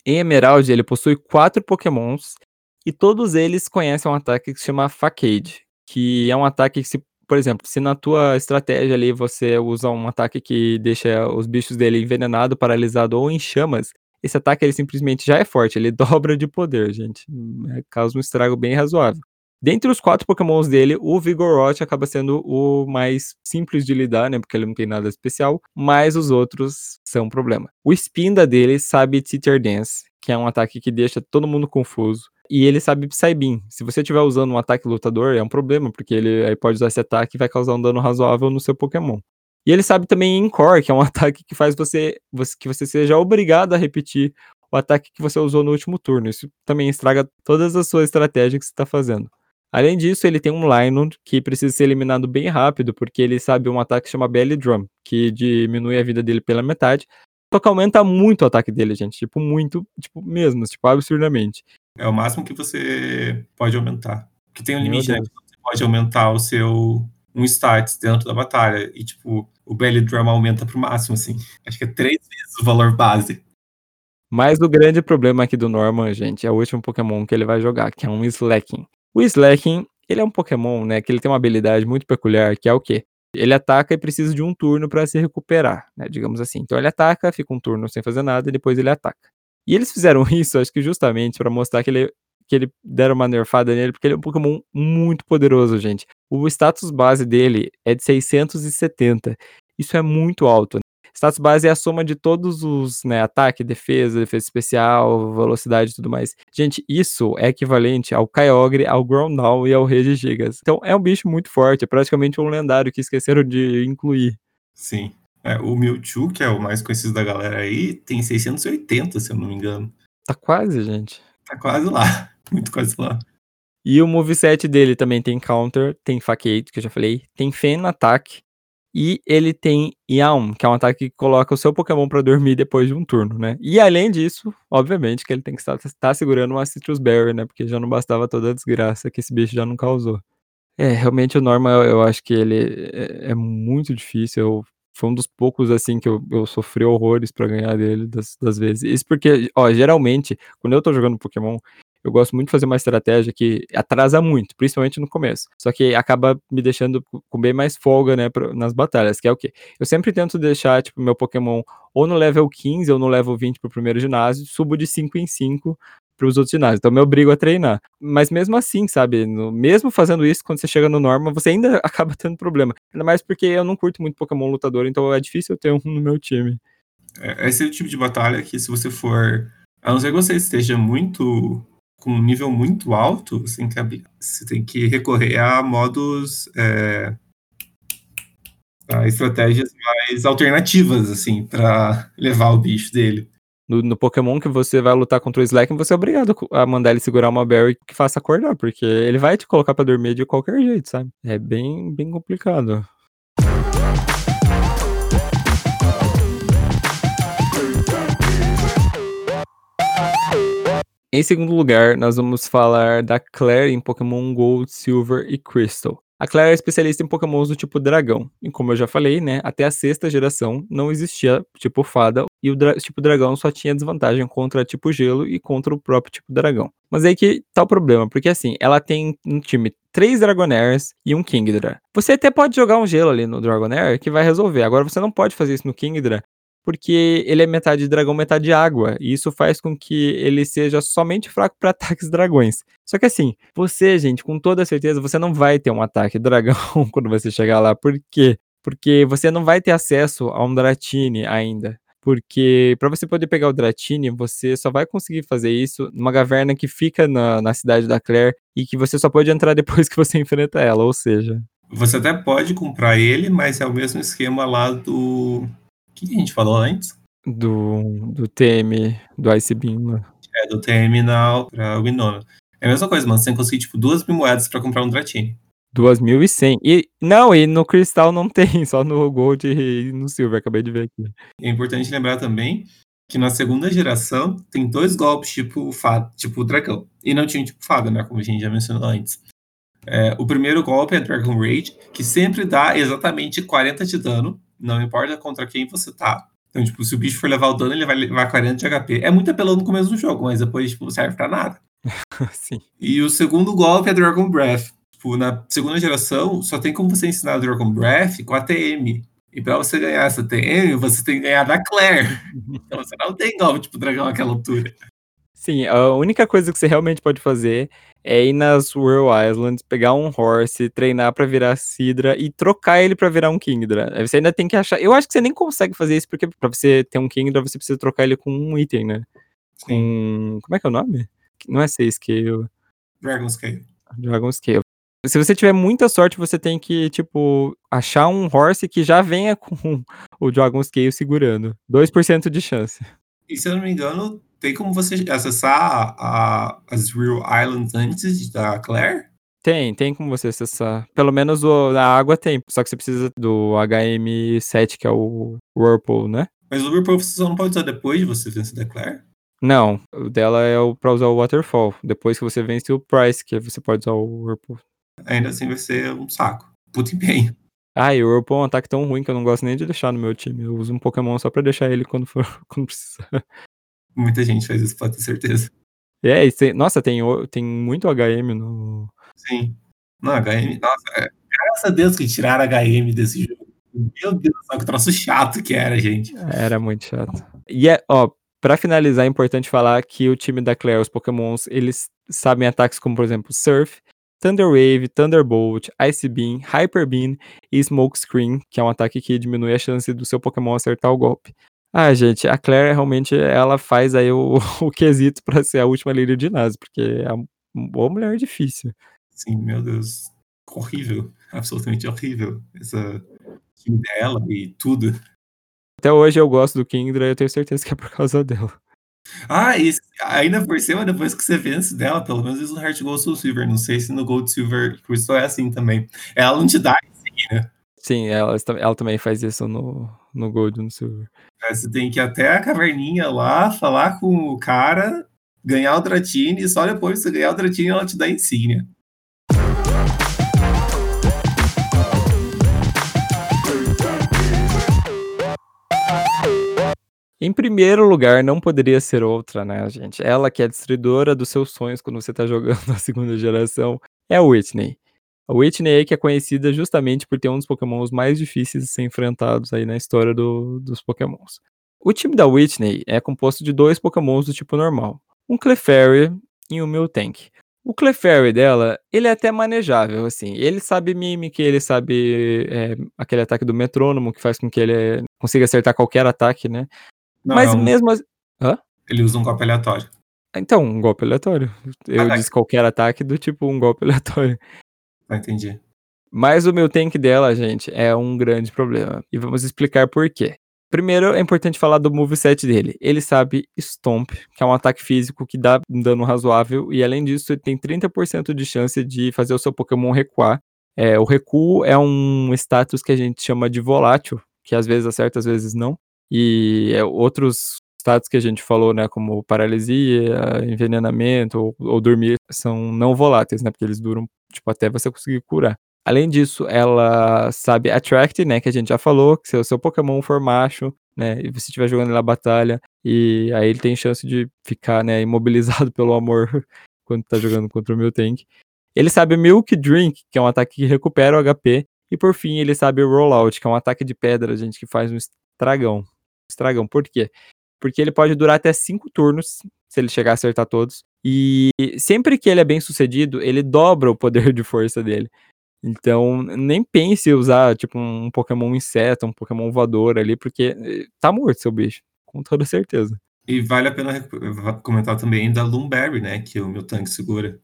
Em Emerald, ele possui quatro Pokémons e todos eles conhecem um ataque que se chama Facade, que é um ataque que se, por exemplo, se na tua estratégia ali você usa um ataque que deixa os bichos dele envenenado, paralisado ou em chamas, esse ataque ele simplesmente já é forte, ele dobra de poder, gente. É, causa um estrago bem razoável. Dentre os quatro pokémons dele, o Vigoroth acaba sendo o mais simples de lidar, né? Porque ele não tem nada especial, mas os outros são um problema. O Spinda dele sabe Teeter Dance, que é um ataque que deixa todo mundo confuso. E ele sabe Psybeam. Se você estiver usando um ataque lutador, é um problema, porque ele aí pode usar esse ataque e vai causar um dano razoável no seu Pokémon. E ele sabe também Encore, que é um ataque que faz você, você que você seja obrigado a repetir o ataque que você usou no último turno. Isso também estraga todas as suas estratégias que você está fazendo. Além disso, ele tem um Lynund que precisa ser eliminado bem rápido, porque ele sabe um ataque que chama Belly Drum, que diminui a vida dele pela metade. Só que aumenta muito o ataque dele, gente. Tipo, muito, tipo, mesmo, tipo, absurdamente. É o máximo que você pode aumentar. Que tem um limite, né? Você pode aumentar o seu um stats dentro da batalha. E, tipo, o Belly Drum aumenta pro máximo, assim. Acho que é três vezes o valor base. Mas o grande problema aqui do Norman, gente, é o último Pokémon que ele vai jogar, que é um Slacking. O Slaking, ele é um Pokémon, né, que ele tem uma habilidade muito peculiar, que é o quê? Ele ataca e precisa de um turno para se recuperar, né, digamos assim. Então ele ataca, fica um turno sem fazer nada e depois ele ataca. E eles fizeram isso, acho que justamente para mostrar que ele que ele deram uma nerfada nele, porque ele é um Pokémon muito poderoso, gente. O status base dele é de 670. Isso é muito alto. Status base é a soma de todos os, né, ataque, defesa, defesa especial, velocidade e tudo mais. Gente, isso é equivalente ao Kyogre, ao Groudon e ao Regigigas. Então é um bicho muito forte, é praticamente um lendário que esqueceram de incluir. Sim. É, o Mewtwo, que é o mais conhecido da galera aí, tem 680, se eu não me engano. Tá quase, gente. Tá quase lá. Muito quase lá. E o moveset dele também tem Counter, tem Facade, que eu já falei, tem Fen no ataque, e ele tem Yawn, que é um ataque que coloca o seu Pokémon pra dormir depois de um turno, né. E além disso, obviamente, que ele tem que estar tá segurando uma Citrus Berry, né, porque já não bastava toda a desgraça que esse bicho já não causou. É, realmente o Norma eu acho que ele é é muito difícil, eu foi um dos poucos, assim, que eu eu sofri horrores pra ganhar dele das das vezes. Isso porque, ó, geralmente, quando eu tô jogando Pokémon, eu gosto muito de fazer uma estratégia que atrasa muito, principalmente no começo. Só que acaba me deixando com bem mais folga, né, nas batalhas, que é o quê? Eu sempre tento deixar, tipo, meu Pokémon ou no level 15 ou no level 20 para o primeiro ginásio, subo de 5 em 5 para os outros ginásios, então me obrigo a treinar. Mas mesmo assim, sabe, no mesmo fazendo isso, quando você chega no norma, você ainda acaba tendo problema. Ainda mais porque eu não curto muito Pokémon lutador, então é difícil eu ter um no meu time. É, esse é o tipo de batalha que se você for a não ser que você esteja muito com um nível muito alto, você tem que, você tem que recorrer a modos é, a estratégias mais alternativas, assim, para levar o bicho dele. No, no, Pokémon que você vai lutar contra o Slack, você é obrigado a mandar ele segurar uma Berry que faça acordar, porque ele vai te colocar para dormir de qualquer jeito, sabe? É bem, bem complicado. Em segundo lugar, nós vamos falar da Claire em Pokémon Gold, Silver e Crystal. A Claire é especialista em pokémons do tipo dragão. E como eu já falei, né, até a sexta geração não existia tipo fada e o dra tipo dragão só tinha desvantagem contra tipo gelo e contra o próprio tipo dragão. Mas aí que tá o problema, porque assim, ela tem um time três Dragonairs e um Kingdra. Você até pode jogar um gelo ali no Dragonair que vai resolver. Agora você não pode fazer isso no Kingdra, porque ele é metade dragão, metade água, e isso faz com que ele seja somente fraco para ataques dragões. Só que assim, você, gente, com toda certeza, você não vai ter um ataque dragão quando você chegar lá. Por quê? Porque você não vai ter acesso a um Dratini ainda. Porque para você poder pegar o Dratini, você só vai conseguir fazer isso numa caverna que fica na, na cidade da Claire e que você só pode entrar depois que você enfrenta ela, ou seja. Você até pode comprar ele, mas é o mesmo esquema lá do que a gente falou antes? Do, do TM, do Ice Beam. Né? É, do TM na, pra Winona. É a mesma coisa, mano. Você tem que conseguir, tipo, duas mil moedas pra comprar um Dratini. 2.100. E não, e no Cristal não tem, só no Gold e no Silver, acabei de ver aqui. É importante lembrar também que na segunda geração tem dois golpes tipo fada, tipo dragão. E não tinha tipo fada, né? Como a gente já mencionou antes. É, o primeiro golpe é Dragon Rage, que sempre dá exatamente 40 de dano não importa contra quem você tá. Então, tipo, se o bicho for levar o dano, ele vai levar 40 de HP. É muito apelão no começo do jogo, mas depois, tipo, não serve pra nada. Sim. E o segundo golpe é Dragon Breath. Tipo, na segunda geração, só tem como você ensinar Dragon Breath com a TM. E pra você ganhar essa TM, você tem que ganhar da Claire. então você não tem golpe, tipo, dragão naquela altura. Sim, a única coisa que você realmente pode fazer é ir nas World Islands, pegar um horse, treinar para virar Sidra e trocar ele para virar um Kingdra. Aí você ainda tem que achar. Eu acho que você nem consegue fazer isso, porque para você ter um Kingdra, você precisa trocar ele com um item, né? Com. Como é que é o nome? Não é Say Scale. Dragon Scale. Dragon Scale. Se você tiver muita sorte, você tem que, tipo, achar um horse que já venha com o Dragon Scale segurando. 2% de chance. E se eu não me engano, tem como você acessar a, as Real Islands antes da Claire? Tem, tem como você acessar. Pelo menos o, a água tem, só que você precisa do HM7, que é o Whirlpool, né? Mas o Whirlpool você só não pode usar depois de você vencer da Claire? Não, o dela é o pra usar o Waterfall. Depois que você vence o Price, que você pode usar o Whirlpool. Ainda assim vai ser um saco. Puta empenho. Ah, e o Whirlpool é um ataque tão ruim que eu não gosto nem de deixar no meu time. Eu uso um Pokémon só pra deixar ele quando for quando precisar. Muita gente faz isso, pode ter certeza. É, tem, nossa, tem, tem muito HM no. Sim. Não, HM. Nossa, é, graças a Deus que tiraram HM desse jogo. Meu Deus que troço chato que era, gente. Era muito chato. E é, ó, pra finalizar, é importante falar que o time da Claire, os Pokémons, eles sabem ataques como, por exemplo, Surf, Thunder Wave, Thunderbolt, Ice Beam, Hyper Beam e Smoke Screen, que é um ataque que diminui a chance do seu Pokémon acertar o golpe. Ah, gente, a Claire realmente ela faz aí o, o quesito para ser a última líder de ginásio, porque é uma boa mulher difícil. Sim, meu Deus. Horrível. Absolutamente horrível. Essa dela e tudo. Até hoje eu gosto do Kingdra e eu tenho certeza que é por causa dela. Ah, e ainda por cima, depois que você vence dela, pelo menos isso no Heart Gold Soul Silver, não sei se no Gold Silver Crystal é assim também. Ela não te dá insígnia. Sim, ela ela também faz isso no no Gold no Silver. É, você tem que ir até a caverninha lá, falar com o cara, ganhar o Dratini, e só depois que você ganhar o Dratini, ela te dá insígnia. Em primeiro lugar, não poderia ser outra, né, gente. Ela que é a destruidora dos seus sonhos quando você tá jogando a segunda geração, é a Whitney. A Whitney que é conhecida justamente por ter um dos pokémons mais difíceis de ser enfrentados aí na história do dos pokémons. O time da Whitney é composto de 2 pokémons do tipo normal, um Clefairy e um Miltank. O Clefairy dela, ele é até manejável, assim, ele sabe Mimic, ele sabe, eh, aquele ataque do metrônomo que faz com que ele, eh, consiga acertar qualquer ataque, né. Não, Mas é um mesmo as hã? Ele usa um golpe aleatório. Então, um golpe aleatório. Eu Ataque. disse qualquer ataque do tipo um golpe aleatório. Ah, entendi. Mas o Miltank dela, gente, é um grande problema, e vamos explicar por quê. Primeiro, é importante falar do moveset dele. Ele sabe Stomp, que é um ataque físico que dá um dano razoável, e além disso, ele tem 30% de chance de fazer o seu Pokémon recuar. Eh, o recuo é um status que a gente chama de volátil, que às vezes acerta, às vezes não. E, eh, outros status que a gente falou, né, como paralisia, envenenamento ou ou dormir, são não voláteis, né, porque eles duram, tipo, até você conseguir curar. Além disso, ela sabe Attract, né, que a gente já falou, que se o seu Pokémon for macho, né, e você estiver jogando na batalha, e aí ele tem chance de ficar, né, imobilizado pelo amor quando tá jogando contra o Miltank. Ele sabe Milk Drink, que é um ataque que recupera o HP, e por fim ele sabe Rollout, que é um ataque de pedra, gente, que faz um estragão. Estragão, por quê? Porque ele pode durar até 5 turnos, se ele chegar a acertar todos, e sempre que ele é bem sucedido, ele dobra o poder de força dele. Então, nem pense em usar, tipo, um Pokémon inseto, um Pokémon voador ali, porque, eh, tá morto seu bicho, com toda certeza. E vale a pena va comentar também da Lum Berry, né, que o Miltank segura.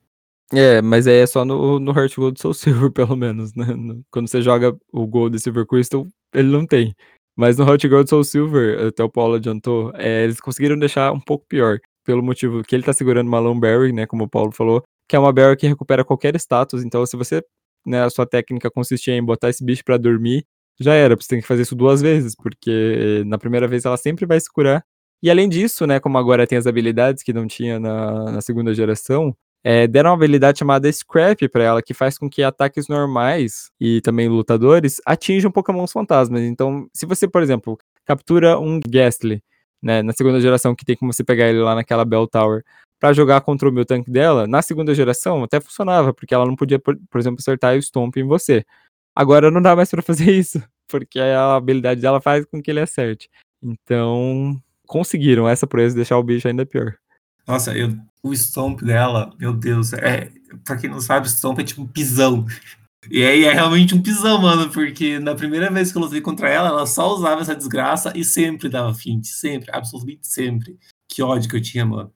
É, mas aí é só no no Heart Gold Soul Silver pelo menos, né, quando você joga o Gold e Silver Crystal, ele não tem. Mas no Heart Gold Soul Silver, até o Paulo adiantou, eh, eles conseguiram deixar um pouco pior, pelo motivo que ele tá segurando uma Berry, né, como o Paulo falou, que é uma Berry que recupera qualquer status, então se você né, a sua técnica consistia em botar esse bicho pra dormir, já era, você tem que fazer isso 2 vezes, porque na primeira vez ela sempre vai se curar. E além disso, né, como agora tem as habilidades que não tinha na na segunda geração, eh, deram uma habilidade chamada Scrap pra ela, que faz com que ataques normais, e também lutadores, atinjam Pokémons fantasmas. Então, se você, por exemplo, captura um Gastly, né, na segunda geração, que tem como você pegar ele lá naquela Bell Tower, pra jogar contra o Miltank dela, na segunda geração até funcionava, porque ela não podia, por por exemplo, acertar o Stomp em você. Agora não dá mais pra fazer isso, porque a habilidade dela faz com que ele acerte. Então, conseguiram essa proeza de deixar o bicho ainda pior. Nossa, eu o Stomp dela, meu Deus, eh, pra quem não sabe, Stomp é tipo um pisão. E aí é realmente um pisão, mano, porque na primeira vez que eu lutei contra ela, ela só usava essa desgraça e sempre dava Fint, sempre, absolutamente sempre. Que ódio que eu tinha, mano.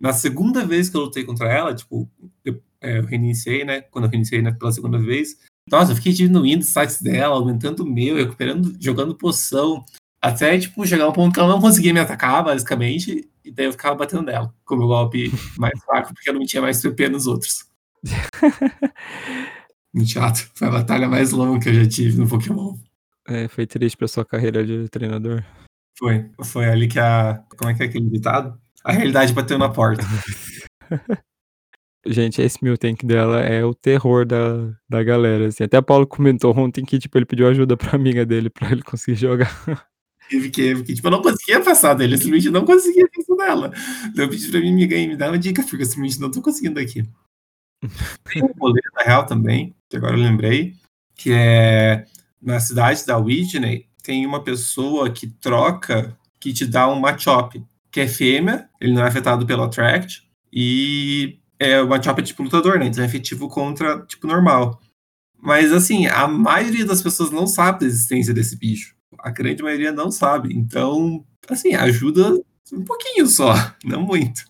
Na segunda vez que eu lutei contra ela, tipo, eu, eh, eu reiniciei, né, quando eu reiniciei, né, pela segunda vez, nossa, eu fiquei diminuindo os stats dela, aumentando o meu, recuperando, jogando poção, até, tipo, chegar um ponto que ela não conseguia me atacar, basicamente, e daí eu ficava batendo nela, com o meu golpe mais fraco, porque eu não tinha mais PP nos outros. Muito chato, foi a batalha mais longa que eu já tive no Pokémon. É, foi triste pra sua carreira de treinador. Foi, foi ali que a como é que é aquele ditado? A realidade bateu na porta. Gente, esse Miltank dela é o terror da da galera, assim, até o Paulo comentou ontem que, tipo, ele pediu ajuda pra amiga dele, pra ele conseguir jogar. Que porque, tipo, eu não conseguia passar dele, eu simplesmente não conseguia passar dela. Daí eu pedi pra minha amiga aí me dar uma dica, porque eu simplesmente não tô conseguindo aqui. Tem um rolê, na real, também, que agora eu lembrei, que é na cidade da Whitney, tem uma pessoa que troca, que te dá um Machop, que é fêmea, ele não é afetado pelo Attract, e é, o Machop é tipo lutador, né, então é efetivo contra, tipo, normal. Mas, assim, a maioria das pessoas não sabe da existência desse bicho. A grande maioria não sabe. Então, assim, ajuda um pouquinho só, não muito.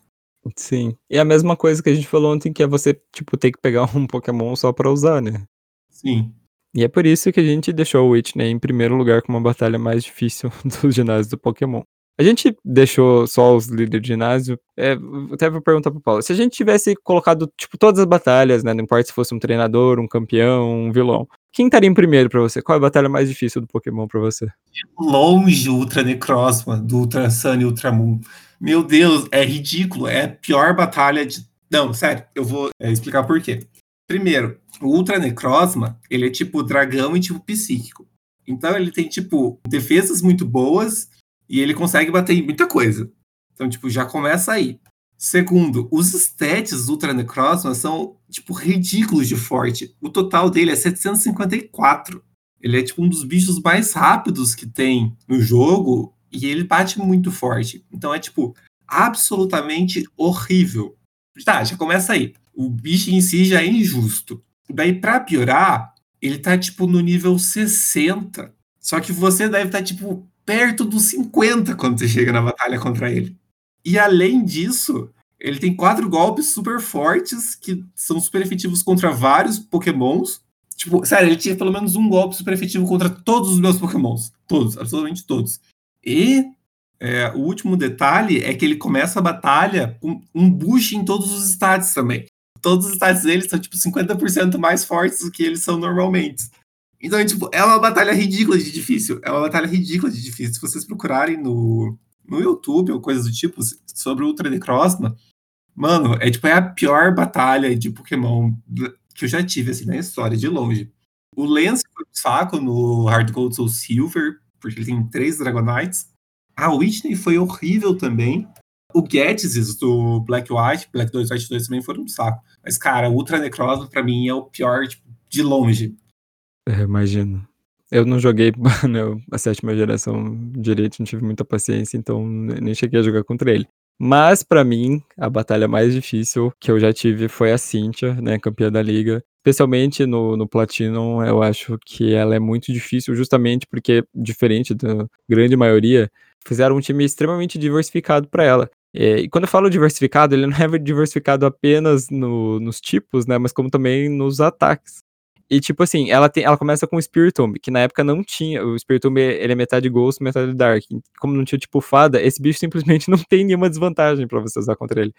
Sim. E a mesma coisa que a gente falou ontem, que é você, tipo, ter que pegar um Pokémon só pra usar, né. Sim. E é por isso que a gente deixou o Whitney em primeiro lugar como a batalha mais difícil dos ginásios do Pokémon. A gente deixou só os líderes de ginásio. É, até vou perguntar pro Paulo. Se a gente tivesse colocado, tipo, todas as batalhas, né? Não importa se fosse um treinador, um campeão, um vilão. Quem estaria em primeiro pra você? Qual é a batalha mais difícil do Pokémon pra você? Longe o Ultra Necrozma, do Ultra Sun e Ultra Moon. Meu Deus, é ridículo. É a pior batalha de. Não, sério, eu vou é, explicar por quê. Primeiro, o Ultra Necrozma, ele é tipo dragão e tipo psíquico. Então ele tem, tipo, defesas muito boas e ele consegue bater em muita coisa. Então, tipo, já começa aí. Segundo, os stats do Ultra Necrozma são, tipo, ridículos de forte. O total dele é 754. Ele é, tipo, um dos bichos mais rápidos que tem no jogo e ele bate muito forte. Então é, tipo, absolutamente horrível. Tá, já começa aí. O bicho em si já é injusto. Daí, pra piorar, ele tá, tipo, no nível 60. Só que você deve estar, tá, tipo, perto dos 50 quando você chega na batalha contra ele. E além disso, ele tem quatro golpes super fortes que são super efetivos contra vários pokémons. Tipo, sério, ele tinha pelo menos um golpe super efetivo contra todos os meus pokémons. Todos, absolutamente todos. E é, o último detalhe é que ele começa a batalha com um boost em todos os stats também. Todos os stats dele são, tipo, 50% mais fortes do que eles são normalmente. Então, tipo, é uma batalha ridícula de difícil. É uma batalha ridícula de difícil. Se vocês procurarem no, no YouTube ou coisas do tipo sobre o Ultra Necrozma, mano, é tipo, é a pior batalha de Pokémon que eu já tive, assim, na história, de longe. O Lance foi um saco no Hard Gold Soul Silver, porque ele tem três Dragonites. A Whitney foi horrível também. O Getzes do Black White, Black 2 White 2 também foram um saco. Mas, cara, o Ultra Necrozma pra mim é o pior, tipo, de longe. É, imagino. Eu não joguei né, a sétima geração direito, não tive muita paciência, então nem cheguei a jogar contra ele. Mas, para mim, a batalha mais difícil que eu já tive foi a Cynthia, né, campeã da liga. Especialmente no, no Platinum, eu acho que ela é muito difícil, justamente porque, diferente da grande maioria, fizeram um time extremamente diversificado para ela. É, e quando eu falo diversificado, ele não é diversificado apenas no, nos tipos, né, mas como também nos ataques. E, tipo assim, ela, tem, ela começa com o Spiritomb, que na época não tinha. O Spiritomb, ele é metade Ghost, metade Dark. Como não tinha, tipo, fada, esse bicho simplesmente não tem nenhuma desvantagem para você usar contra ele.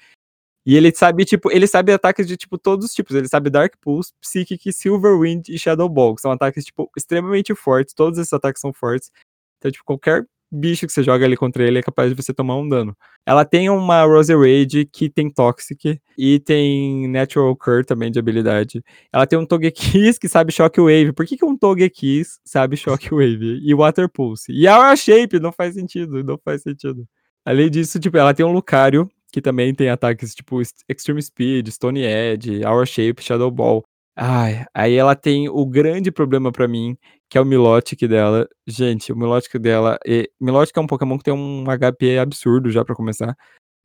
E ele sabe, tipo, ele sabe ataques de, tipo, todos os tipos. Ele sabe Dark Pulse, Psychic, Silver Wind e Shadow Ball, que são ataques, tipo, extremamente fortes. Todos esses ataques são fortes. Então, tipo, qualquer bicho que você joga ali contra ele é capaz de você tomar um dano. Ela tem uma Rose Rage que tem Toxic e tem Natural Cure também de habilidade. Ela tem um Togekiss que sabe Shockwave. Por que, que um Togekiss sabe Shockwave? E Water Pulse. E a Shape não faz sentido, não faz sentido. Além disso, tipo, ela tem um Lucario que também tem ataques tipo Extreme Speed, Stone Edge, Hour Shape, Shadow Ball. Ai, aí ela tem o grande problema para mim, que é o Milotic dela. Gente, o Milotic dela. E, Milotic é um Pokémon que tem um HP absurdo já para começar.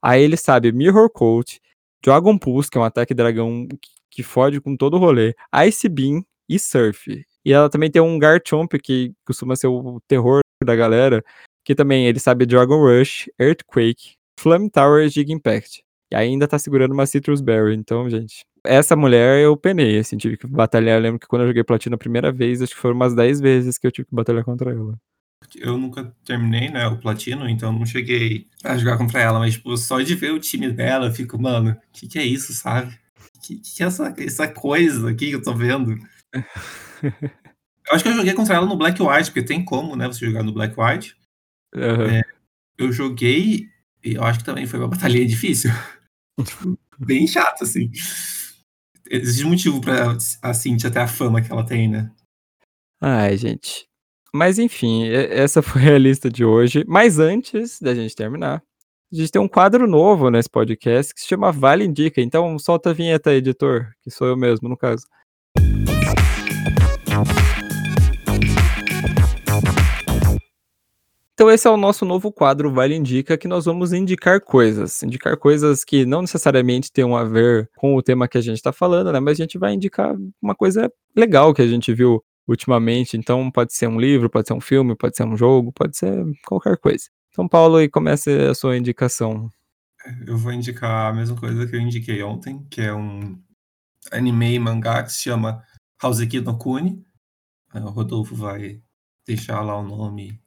Aí ele sabe Mirror Coat, Dragon Pulse, que é um ataque dragão que, que fode com todo o rolê, Ice Beam e Surf. E ela também tem um Garchomp, que costuma ser o terror da galera, que também ele sabe Dragon Rush, Earthquake, Flame Tower e Gig Impact. E ainda tá segurando uma Citrus Berry. Então, gente, essa mulher eu penei, assim, tive que batalhar. Eu lembro que quando eu joguei platina a primeira vez, acho que foram umas 10 vezes que eu tive que batalhar contra ela. Eu nunca terminei, né, o platino, então não cheguei a jogar contra ela, mas, tipo, só de ver o time dela, eu fico, mano, o que, que é isso, sabe? O que, que é essa, essa coisa aqui que eu tô vendo? eu acho que eu joguei contra ela no Black White, porque tem como, né, você jogar no Black White. Uhum. É, eu joguei, e eu acho que também foi uma batalha difícil. bem chato, assim existe motivo pra a Cintia ter a fama que ela tem, né? Ai, gente. Mas enfim, essa foi a lista de hoje. Mas antes da gente terminar, a gente tem um quadro novo nesse podcast que se chama Vale Indica. Então solta a vinheta, editor, que sou eu mesmo, no caso. Então esse é o nosso novo quadro Vale Indica, que nós vamos indicar coisas. Indicar coisas que não necessariamente tenham a ver com o tema que a gente está falando, né? Mas a gente vai indicar uma coisa legal que a gente viu ultimamente. Então pode ser um livro, pode ser um filme, pode ser um jogo, pode ser qualquer coisa. Então, Paulo, comece a sua indicação. Eu vou indicar a mesma coisa que eu indiquei ontem, que é um anime e mangá que se chama Houseki no Kuni. O Rodolfo vai deixar lá o nome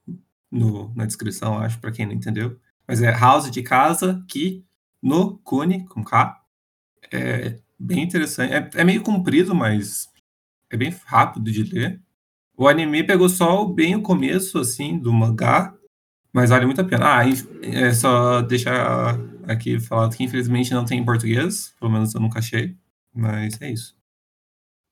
no, na descrição, acho, para quem não entendeu. Mas é House de Casa, que no Kune, com K. É bem interessante. É, é meio comprido, mas é bem rápido de ler. O anime pegou só bem o começo, assim, do mangá, mas vale muito a pena. Ah, é só deixar aqui falado que infelizmente não tem em português, pelo menos eu nunca achei, mas é isso.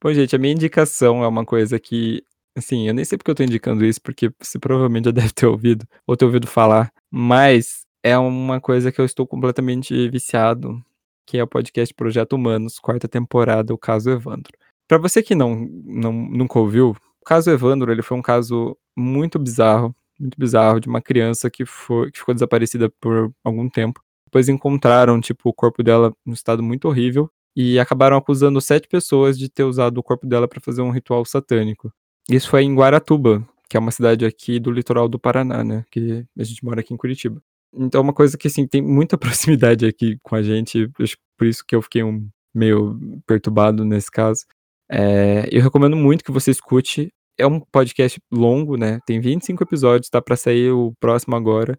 Bom, gente, a minha indicação é uma coisa que, assim, eu nem sei porque eu tô indicando isso, porque você provavelmente já deve ter ouvido, ou ter ouvido falar, mas é uma coisa que eu estou completamente viciado, que é o podcast Projeto Humanos, quarta temporada, o caso Evandro. Para você que não, não nunca ouviu, o caso Evandro, ele foi um caso muito bizarro, muito bizarro de uma criança que foi que ficou desaparecida por algum tempo. Depois encontraram, tipo, o corpo dela num estado muito horrível e acabaram acusando sete pessoas de ter usado o corpo dela para fazer um ritual satânico. Isso foi em Guaratuba, que é uma cidade aqui do litoral do Paraná, né? Que a gente mora aqui em Curitiba. Então, é uma coisa que, assim, tem muita proximidade aqui com a gente, por isso que eu fiquei um, meio perturbado nesse caso. É, eu recomendo muito que você escute. É um podcast longo, né? Tem 25 episódios, tá para sair o próximo agora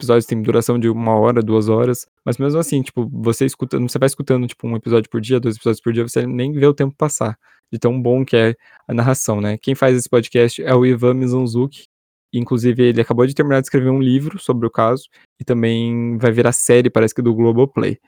episódios têm duração de uma hora, duas horas, mas mesmo assim, tipo, você escutando, você vai escutando, tipo, um episódio por dia, dois episódios por dia, você nem vê o tempo passar, de tão bom que é a narração, né? Quem faz esse podcast é o Ivan Mizanzuki, inclusive ele acabou de terminar de escrever um livro sobre o caso, e também vai virar série, parece que do Globoplay.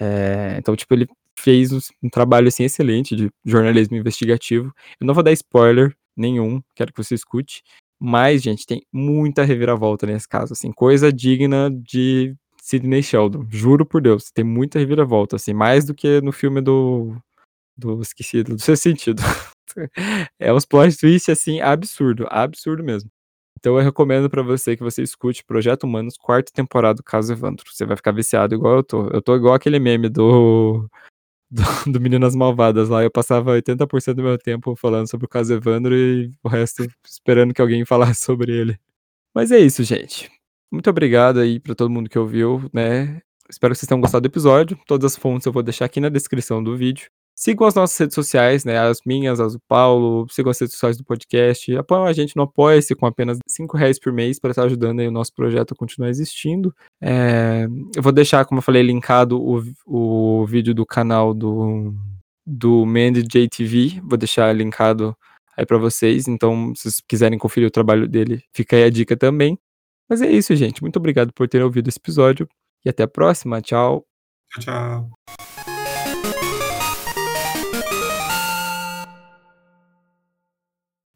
É, então, tipo, ele fez um trabalho, assim, excelente de jornalismo investigativo. Eu não vou dar spoiler nenhum, quero que você escute, mas, gente, tem muita reviravolta nesse caso, assim, coisa digna de Sidney Sheldon, juro por Deus, tem muita reviravolta, assim, mais do que no filme do. Do esquecido, do seu sentido. é uns plot twist, assim, absurdo, absurdo mesmo. Então eu recomendo para você que você escute Projeto Humanos, quarta temporada do Caso Evandro. Você vai ficar viciado igual eu tô. Eu tô igual aquele meme do do, do Meninas Malvadas lá. Eu passava 80% do meu tempo falando sobre o caso Evandro e o resto esperando que alguém falasse sobre ele. Mas é isso, gente. Muito obrigado aí para todo mundo que ouviu, né? Espero que vocês tenham gostado do episódio. Todas as fontes eu vou deixar aqui na descrição do vídeo. Sigam as nossas redes sociais, né? As minhas, as do Paulo. Sigam as redes sociais do podcast. Apoiem a gente no Apoia-se com apenas 5 reais por mês para estar ajudando aí o nosso projeto a continuar existindo. É... Eu vou deixar, como eu falei, linkado o, o vídeo do canal do, do Mandy JTV. Vou deixar linkado aí para vocês. Então, se vocês quiserem conferir o trabalho dele, fica aí a dica também. Mas é isso, gente. Muito obrigado por terem ouvido esse episódio. E até a próxima. Tchau. Tchau, tchau.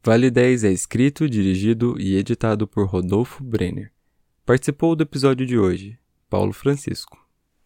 Vale 10 é escrito, dirigido e editado por Rodolfo Brenner. Participou do episódio de hoje, Paulo Francisco.